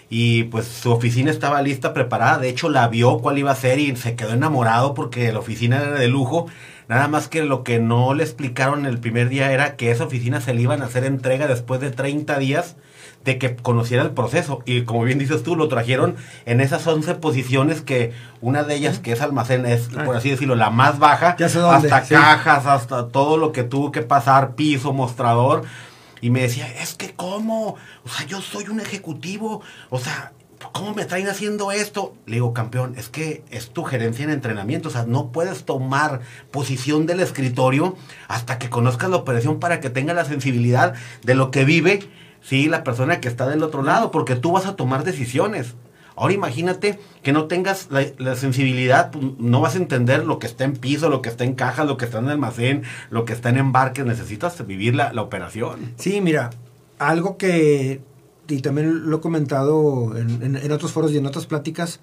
Y pues su oficina estaba lista, preparada. De hecho, la vio cuál iba a ser y se quedó enamorado porque la oficina era de lujo. Nada más que lo que no le explicaron el primer día era que esa oficina se le iban a hacer entrega después de 30 días de que conociera el proceso. Y como bien dices tú, lo trajeron en esas 11 posiciones que una de ellas, que es almacén, es, por así decirlo, la más baja, hasta cajas, hasta todo lo que tuvo que pasar, piso, mostrador. Y me decía, es que cómo, o sea, yo soy un ejecutivo, o sea, ¿cómo me traen haciendo esto? Le digo, campeón, es que es tu gerencia en entrenamiento, o sea, no puedes tomar posición del escritorio hasta que conozcas la operación para que tenga la sensibilidad de lo que vive sí, la persona que está del otro lado, porque tú vas a tomar decisiones. Ahora imagínate que no tengas la, sensibilidad, pues, no vas a entender lo que está en piso, lo que está en caja, lo que está en almacén, lo que está en embarque, necesitas vivir la, operación. Sí, mira, algo que, y también lo he comentado en, en otros foros y en otras pláticas,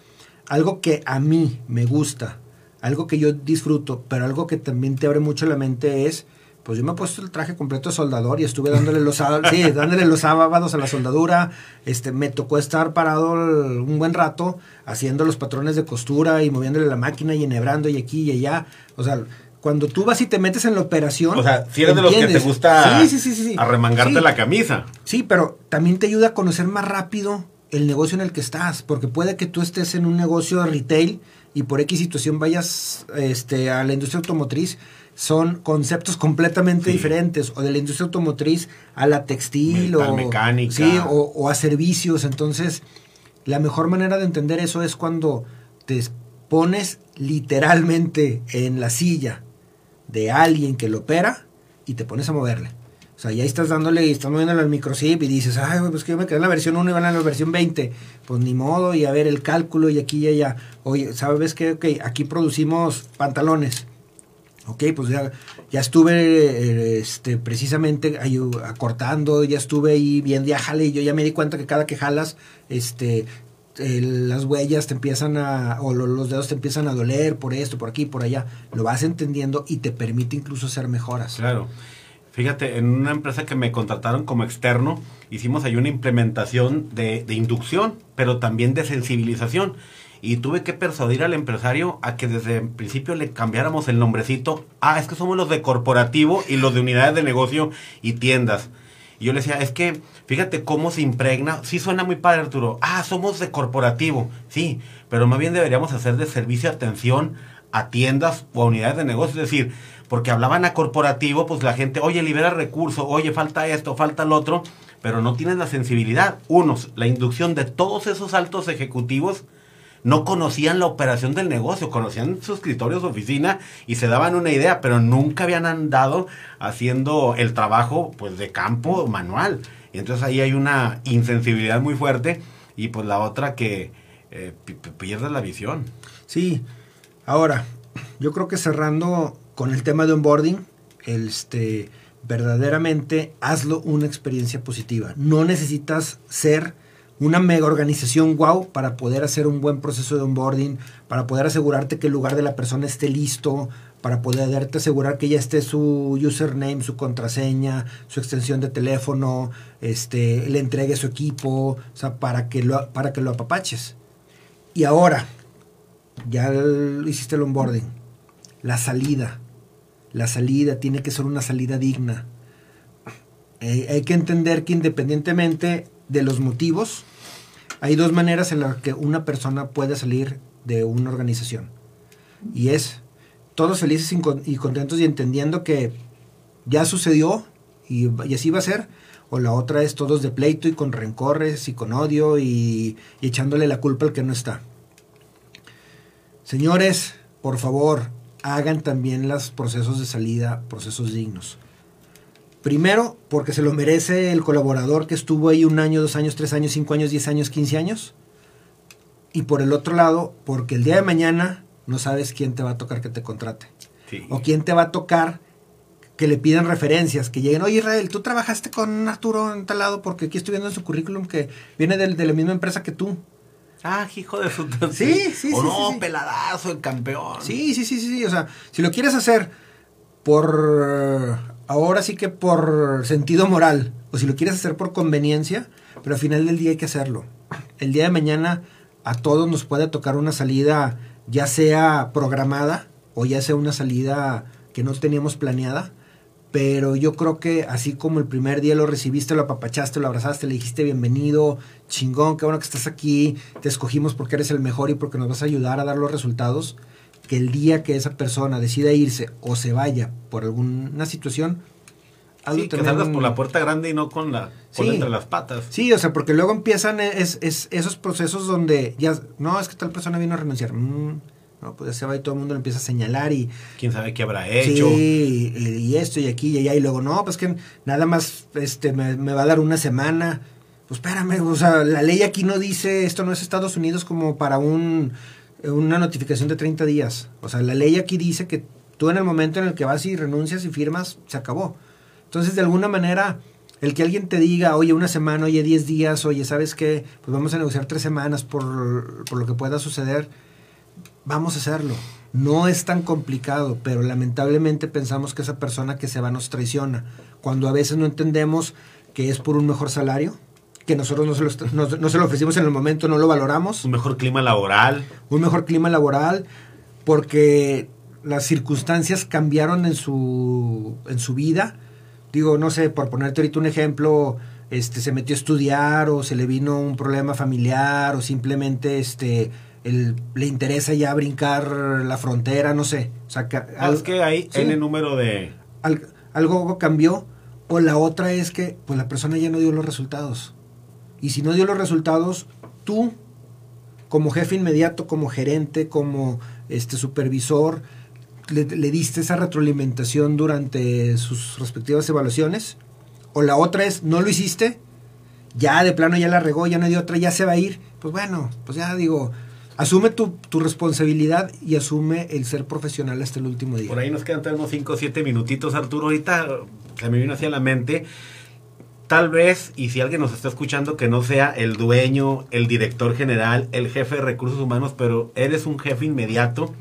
algo que a mí me gusta, algo que yo disfruto, pero algo que también te abre mucho la mente es pues yo me he puesto el traje completo de soldador y estuve dándole los, sí, dándole los sábados a la soldadura. Este, me tocó estar parado un buen rato haciendo los patrones de costura y moviéndole la máquina y enhebrando y aquí y allá. O sea, cuando tú vas y te metes en la operación. O sea, si eres de los que te gusta sí, sí, sí, arremangarte la camisa. Sí, pero también te ayuda a conocer más rápido el negocio en el que estás, porque puede que tú estés en un negocio de retail y por X situación vayas este, a la industria automotriz son conceptos completamente diferentes, o de la industria automotriz a la textil, o, mecánica. Sí, o, a servicios. Entonces, la mejor manera de entender eso es cuando te pones literalmente en la silla de alguien que lo opera y te pones a moverle. O sea, ya estás dándole y estás moviéndole al microchip y dices, ay, pues que yo me quedé en la versión 1 y van en la versión 20. Pues ni modo, y a ver el cálculo y aquí y allá. Oye, ¿sabes qué? Ok, aquí producimos pantalones Ok, pues ya, ya estuve este, precisamente acortando, ya estuve ahí viendo, ya jale, y yo ya me di cuenta que cada que jalas, este, las huellas te empiezan a, o los dedos te empiezan a doler por esto, por aquí, por allá. Lo vas entendiendo y te permite incluso hacer mejoras. Claro. Fíjate, en una empresa que me contrataron como externo, hicimos ahí una implementación de, de inducción, pero también de sensibilización y tuve que persuadir al empresario a que desde el principio le cambiáramos el nombrecito. Ah, es que somos los de corporativo y los de unidades de negocio y tiendas. Y yo le decía, es que fíjate cómo se impregna. Sí suena muy padre, Arturo. Ah, somos de corporativo. Sí, pero más bien deberíamos hacer de servicio atención a tiendas o a unidades de negocio. Es decir, porque hablaban a corporativo, pues la gente, oye, libera recursos, oye, falta esto, falta el otro, pero no tienes la sensibilidad. Unos, la inducción de todos esos altos ejecutivos no conocían la operación del negocio, conocían su escritorio, su oficina y se daban una idea, pero nunca habían andado haciendo el trabajo pues de campo manual. Y entonces ahí hay una insensibilidad muy fuerte y pues la otra que eh, pierde la visión. Sí, ahora, yo creo que cerrando con el tema de onboarding, este, verdaderamente hazlo una experiencia positiva. No necesitas ser una mega organización wow para poder hacer un buen proceso de onboarding, para poder asegurarte que el lugar de la persona esté listo, para poder asegurar que ya esté su username, su contraseña, su extensión de teléfono, este, le entregue su equipo, o sea, para que lo, para que lo apapaches. Y ahora, ya hiciste el onboarding, la salida. La salida tiene que ser una salida digna. Eh, hay que entender que independientemente de los motivos, hay dos maneras en las que una persona puede salir de una organización. Y es todos felices y contentos y entendiendo que ya sucedió y, así va a ser. O la otra es todos de pleito y con rencores y con odio y, y echándole la culpa al que no está. Señores, por favor, hagan también los procesos de salida, procesos dignos. Primero, porque se lo merece el colaborador que estuvo ahí un año, dos años, tres años, cinco años, diez años, quince años. Y por el otro lado, porque el día de mañana no sabes quién te va a tocar que te contrate. O quién te va a tocar que le pidan referencias, que lleguen, oye Israel, tú trabajaste con Arturo en tal lado porque aquí estoy viendo en su currículum que viene de, de la misma empresa que tú. Ah, hijo de su... Sí, sí, O sí, no, sí. peladazo, el campeón. Sí, sí, sí, sí, sí. O sea, si lo quieres hacer por. Ahora sí que por sentido moral. O si lo quieres hacer por conveniencia. Pero al final del día hay que hacerlo. El día de mañana a todos nos puede tocar una salida, ya sea programada o ya sea una salida que no teníamos planeada. Pero yo creo que así como el primer día lo recibiste, lo apapachaste, lo abrazaste, le dijiste bienvenido, chingón, qué bueno que estás aquí, te escogimos porque eres el mejor y porque nos vas a ayudar a dar los resultados, que el día que esa persona decida irse o se vaya por alguna situación, Sí, que salgas por la puerta grande y no con la cola Sí. entre las patas. Sí, o sea, porque luego empiezan es, es- esos procesos donde ya, no, es que tal persona vino a renunciar. Mm, no, pues ya se va y todo el mundo le empieza a señalar y, Quién sabe qué habrá hecho. Sí, y, y esto y aquí y allá. Y luego, no, pues que nada más este, me, me va a dar una semana. Pues espérame, o sea, la ley aquí no dice, esto no es Estados Unidos como para un, una notificación de 30 días. O sea, la ley aquí dice que tú en el momento en el que vas y renuncias y firmas, se acabó. Entonces, de alguna manera, el que alguien te diga, oye, una semana, oye, 10 días, oye, ¿sabes qué? Pues vamos a negociar tres semanas por, por lo que pueda suceder vamos a hacerlo. No es tan complicado, pero lamentablemente pensamos que esa persona que se va nos traiciona. Cuando a veces no entendemos que es por un mejor salario, que nosotros no se lo, est- no- no se lo ofrecimos en el momento, no lo valoramos, Un mejor clima laboral. un mejor clima laboral, porque las circunstancias cambiaron en su, en su vida. Digo, no sé, por ponerte ahorita un ejemplo, este, se metió a estudiar o se le vino un problema familiar o simplemente este, el- le interesa ya brincar la frontera, no sé. O sea, es que hay sí. N número de... al- algo cambió o la otra es que pues la persona ya no dio los resultados y si no dio los resultados tú como jefe inmediato como gerente como este supervisor le, le diste esa retroalimentación durante sus respectivas evaluaciones o la otra es no lo hiciste ya de plano ya la regó ya no dio otra ya se va a ir pues bueno pues ya digo asume tu, tu responsabilidad y asume el ser profesional hasta el último día Por ahí nos quedan unos 5 o 7 minutitos, Arturo. Ahorita eh, se me vino hacia la mente. Tal vez, y si alguien nos está escuchando, que no sea el dueño, el director general, el jefe de recursos humanos, pero eres un jefe inmediato,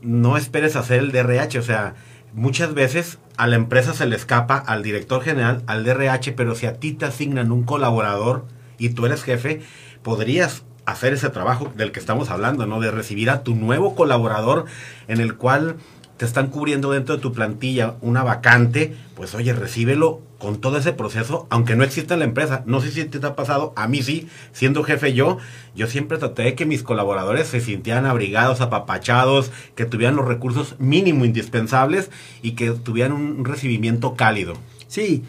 no esperes hacer el DRH. O sea, muchas veces a la empresa se le escapa al director general, al DRH, pero si a ti te asignan un colaborador y tú eres jefe, podrías hacer ese trabajo del que estamos hablando, ¿no? De recibir a tu nuevo colaborador en el cual te están cubriendo dentro de tu plantilla una vacante, pues oye, recíbelo con todo ese proceso, aunque no exista en la empresa. No sé si te ha pasado, a mí sí, siendo jefe yo, yo siempre traté de que mis colaboradores se sintieran abrigados, apapachados, que tuvieran los recursos mínimo indispensables y que tuvieran un recibimiento cálido. Sí,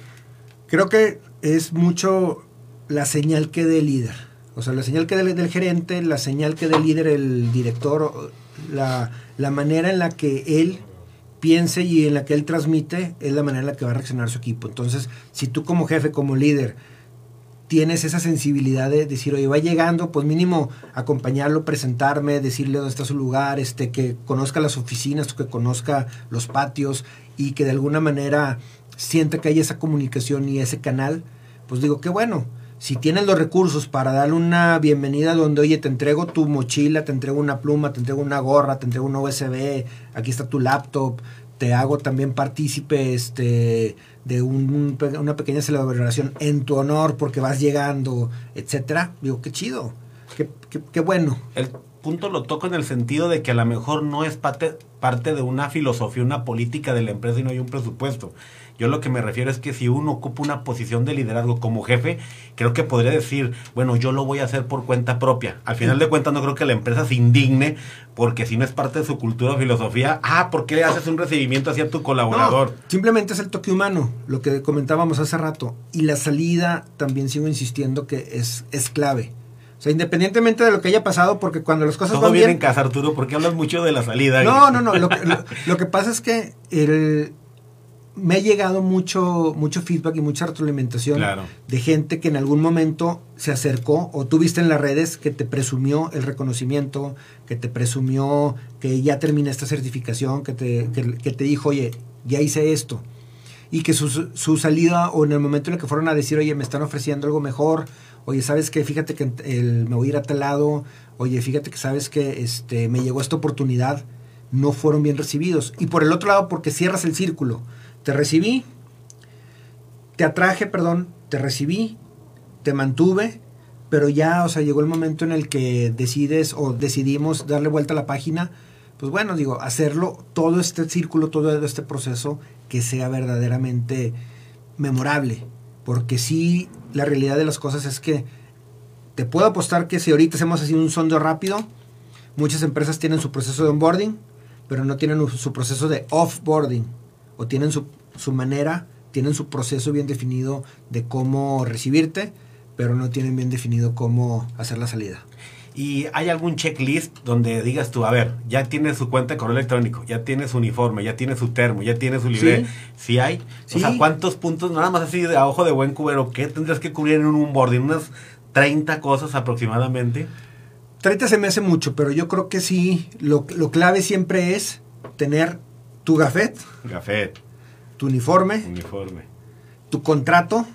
creo que es mucho la señal que dé el líder. O sea, la señal que dé del gerente, la señal que dé el líder, el director, la, la manera en la que él piense y en la que él transmite es la manera en la que va a reaccionar su equipo. Entonces, si tú como jefe, como líder, tienes esa sensibilidad de decir, oye, va llegando, pues mínimo acompañarlo, presentarme, decirle dónde está su lugar, este, que conozca las oficinas, que conozca los patios y que de alguna manera sienta que hay esa comunicación y ese canal, pues digo, qué bueno. Si tienes los recursos para darle una bienvenida donde, oye, te entrego tu mochila, te entrego una pluma, te entrego una gorra, te entrego una USB, aquí está tu laptop, te hago también partícipe este, de un- una pequeña celebración en tu honor porque vas llegando, etcétera. Digo, qué chido, qué, qué- qué bueno. Punto lo toco en el sentido de que a lo mejor no es parte, parte de una filosofía, una política de la empresa y no hay un presupuesto. Yo lo que me refiero es que si uno ocupa una posición de liderazgo como jefe, creo que podría decir, bueno, yo lo voy a hacer por cuenta propia. Al final de cuentas no creo que la empresa se indigne porque si no es parte de su cultura o filosofía, ah, ¿por qué le haces un recibimiento hacia tu colaborador? Simplemente es el toque humano, lo que comentábamos hace rato. Y la salida, también sigo insistiendo que es, es clave. O sea, independientemente de lo que haya pasado, porque cuando las cosas Todo van bien bien... en casa, Arturo, porque hablas mucho de la salida. No, no, no. Lo que, lo- lo que pasa es que el- me ha llegado mucho, mucho feedback y mucha retroalimentación Claro. de gente que en algún momento se acercó o tú viste en las redes que te presumió el reconocimiento, que te presumió que ya terminé esta certificación, que te, que, que te dijo, oye, ya hice esto. Y que su, su salida o en el momento en el que fueron a decir, oye, me están ofreciendo algo mejor, oye, sabes que fíjate que el, me voy a ir a tal lado, oye, fíjate que sabes que este, me llegó esta oportunidad, no fueron bien recibidos. Y por el otro lado, porque cierras el círculo, te recibí, te atraje, perdón, te recibí, te mantuve, pero ya, o sea, llegó el momento en el que decides o decidimos darle vuelta a la página, pues bueno, digo, hacerlo, todo este círculo, todo este proceso, que sea verdaderamente memorable, porque sí, la realidad de las cosas es que te puedo apostar que si ahorita hacemos así un sondeo rápido, muchas empresas tienen su proceso de onboarding, pero no tienen su proceso de offboarding, o tienen su, su manera, tienen su proceso bien definido de cómo recibirte, pero no tienen bien definido cómo hacer la salida. ¿Y hay algún checklist donde digas tú, a ver, ya tiene su cuenta de correo electrónico, ya tiene su uniforme, ya tiene su termo, ya tiene su libre? ¿Sí? hay? O sea, ¿cuántos puntos, nada más así de a ojo de buen cubero, qué tendrías que cubrir en un onboarding? ¿Unas 30 cosas aproximadamente? 30 se me hace mucho, pero yo creo que sí, lo, lo clave siempre es tener tu gafet. Gafet. Tu uniforme. Uniforme. Tu contrato,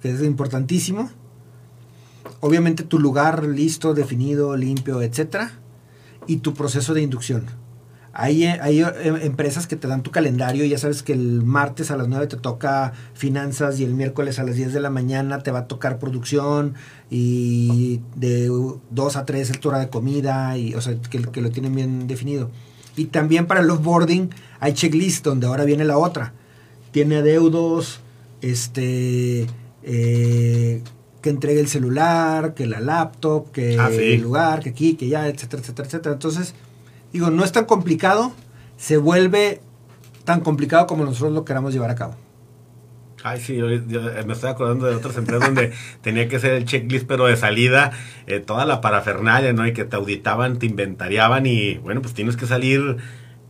que es importantísimo obviamente tu lugar listo, definido, limpio, etcétera, y tu proceso de inducción. Hay, hay eh, empresas que te dan tu calendario, ya sabes que el martes a las 9 te toca finanzas y el miércoles a las 10 de la mañana te va a tocar producción y de 2 a 3 es tu hora de comida, y, o sea, que, que lo tienen bien definido. Y también para el offboarding hay checklist donde ahora viene la otra. Tiene adeudos, este, eh, que entregue el celular, que la laptop, que ah, el lugar, que aquí, que ya, etcétera, etcétera, etcétera. Entonces, digo, no es tan complicado, se vuelve tan complicado como nosotros lo queramos llevar a cabo. Ay, sí, yo, me estoy acordando de otras empresas donde tenía que ser el checklist, pero de salida, eh, toda la parafernalia, ¿no? Y que te auditaban, te inventariaban y, bueno, pues tienes que salir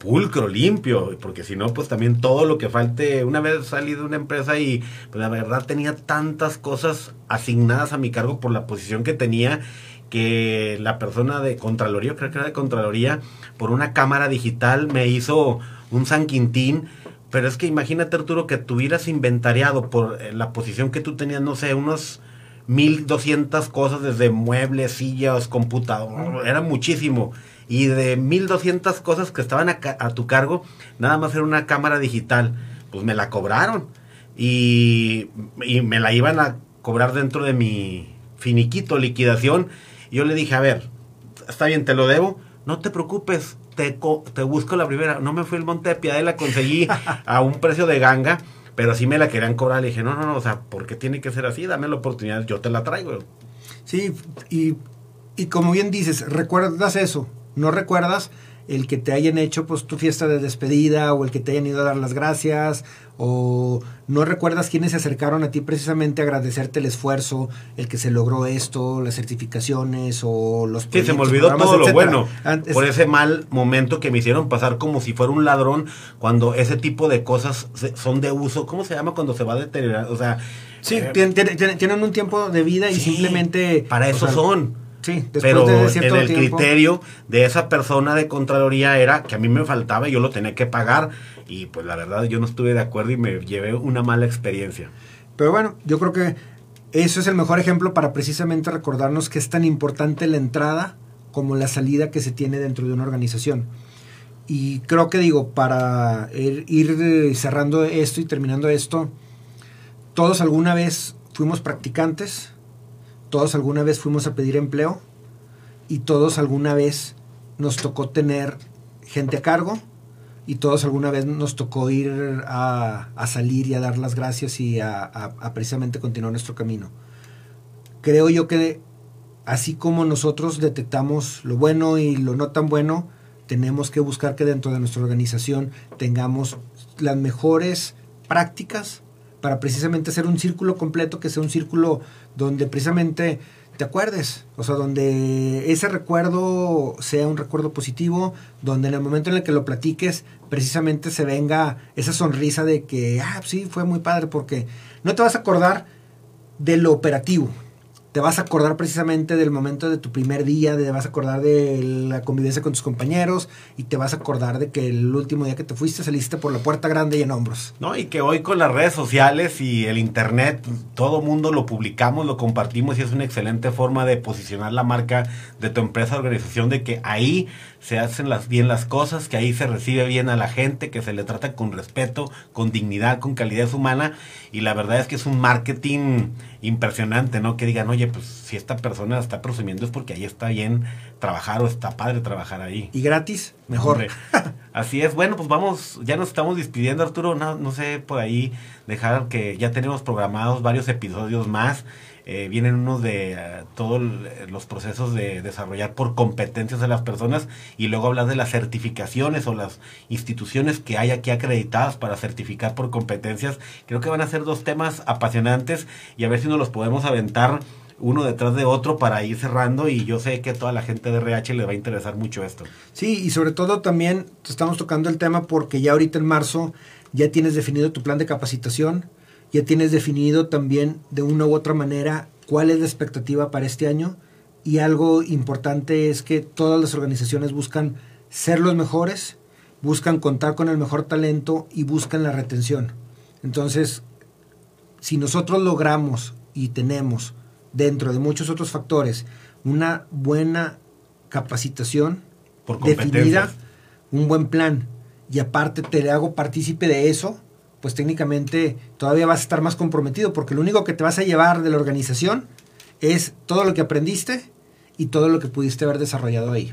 pulcro, limpio, porque si no, pues también todo lo que falte, una vez salí de una empresa y pues la verdad tenía tantas cosas asignadas a mi cargo por la posición que tenía, que la persona de Contraloría, creo que era de Contraloría, por una cámara digital me hizo un San Quintín, pero es que imagínate Arturo que tuvieras inventariado por eh, la posición que tú tenías, no sé, unos 1200 cosas desde muebles, sillas, computador, era muchísimo y de 1200 cosas que estaban a, tu cargo, nada más era una cámara digital. Pues me la cobraron y, me la iban a cobrar dentro de mi finiquito, liquidación. Y yo le dije, a ver, está bien, te lo debo, no te preocupes, te, te busco la primera. No me fui el Monte de Piedad y la conseguí a un precio de ganga, pero sí me la querían cobrar. Le dije, no, no, no, o sea, ¿por qué tiene que ser así? Dame la oportunidad, yo te la traigo. Sí, y, y como bien dices, recuerdas eso, no recuerdas el que te hayan hecho pues tu fiesta de despedida o el que te hayan ido a dar las gracias o no recuerdas quiénes se acercaron a ti precisamente a agradecerte el esfuerzo, el que se logró esto, las certificaciones o los Sí, se me olvidó todo lo bueno por ese mal momento que me hicieron pasar como si fuera un ladrón cuando ese tipo de cosas son de uso, ¿cómo se llama cuando se va a deteriorar? O sea, Sí, eh, tienen, un tiempo de vida y simplemente... Para eso son. Sí, pero en el criterio de esa persona de Contraloría era que a mí me faltaba y yo lo tenía que pagar y pues la verdad yo no estuve de acuerdo y me llevé una mala experiencia. Pero bueno, yo creo que eso es el mejor ejemplo para precisamente recordarnos que es tan importante la entrada como la salida que se tiene dentro de una organización. Y creo que digo, para ir cerrando esto y terminando esto, todos alguna vez fuimos practicantes, todos alguna vez fuimos a pedir empleo y todos alguna vez nos tocó tener gente a cargo y todos alguna vez nos tocó ir a, salir y a dar las gracias y a, precisamente continuar nuestro camino. Creo yo que así como nosotros detectamos lo bueno y lo no tan bueno, tenemos que buscar que dentro de nuestra organización tengamos las mejores prácticas para precisamente hacer un círculo completo, que sea un círculo donde precisamente te acuerdes, o sea, donde ese recuerdo sea un recuerdo positivo, donde en el momento en el que lo platiques, precisamente se venga esa sonrisa de que, ah, sí, fue muy padre, porque no te vas a acordar de lo operativo, te vas a acordar precisamente del momento de tu primer día, te vas a acordar de la convivencia con tus compañeros y te vas a acordar de que el último día que te fuiste saliste por la puerta grande y en hombros. No, y que hoy con las redes sociales y el internet, todo mundo lo publicamos, lo compartimos y es una excelente forma de posicionar la marca de tu empresa, organización, de que ahí se hacen las, bien las cosas, que ahí se recibe bien a la gente, que se le trata con respeto, con dignidad, con calidad humana. Y la verdad es que es un marketing impresionante, ¿no? Que digan, oye, pues si esta persona está presumiendo es porque ahí está bien trabajar o está padre trabajar ahí. Y gratis, mejor. Así es. Bueno, pues vamos, ya nos estamos despidiendo, Arturo. No, no sé, por ahí dejar que ya tenemos programados varios episodios más. Eh, vienen unos de eh, todos los procesos de desarrollar por competencias de las personas y luego hablar de las certificaciones o las instituciones que hay aquí acreditadas para certificar por competencias. Creo que van a ser dos temas apasionantes y a ver si nos los podemos aventar uno detrás de otro para ir cerrando y yo sé que a toda la gente de RH le va a interesar mucho esto. Sí, y sobre todo también estamos tocando el tema porque ya ahorita en marzo ya tienes definido tu plan de capacitación, ya tienes definido también de una u otra manera cuál es la expectativa para este año y algo importante es que todas las organizaciones buscan ser los mejores, buscan contar con el mejor talento y buscan la retención. Entonces, si nosotros logramos y tenemos dentro de muchos otros factores una buena capacitación Por definida, un buen plan y aparte te hago partícipe de eso, pues técnicamente todavía vas a estar más comprometido, porque lo único que te vas a llevar de la organización es todo lo que aprendiste y todo lo que pudiste haber desarrollado ahí.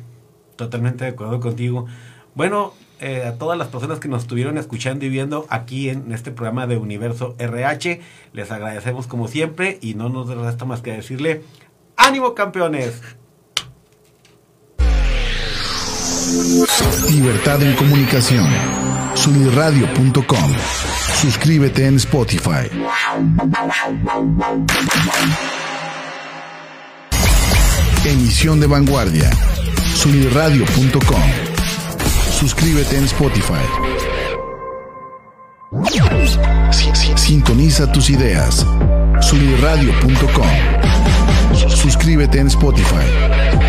Totalmente de acuerdo contigo. Bueno, eh, a todas las personas que nos estuvieron escuchando y viendo aquí en este programa de Universo RH, les agradecemos como siempre y no nos resta más que decirle, ánimo campeones. Libertad en comunicación. Sunirradio.com. Suscríbete en Spotify. Emisión de vanguardia. Sunirradio.com. Suscríbete en Spotify. Sintoniza tus ideas. Sunirradio.com. Suscríbete en Spotify.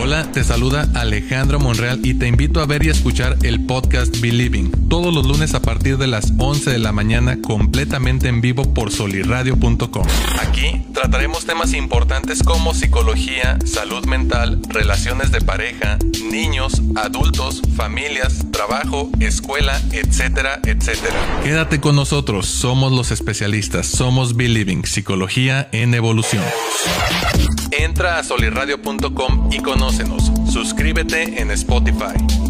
Hola, te saluda Alejandro Monreal y te invito a ver y escuchar el podcast Believing todos los lunes a partir de las 11 de la mañana completamente en vivo por solirradio.com. Aquí trataremos temas importantes como psicología, salud mental, relaciones de pareja, niños, adultos, familias, trabajo, escuela, etcétera, etcétera. Quédate con nosotros, somos los especialistas, somos Believing, psicología en evolución. Entra a solirradio.com y conócenos. Suscríbete en Spotify.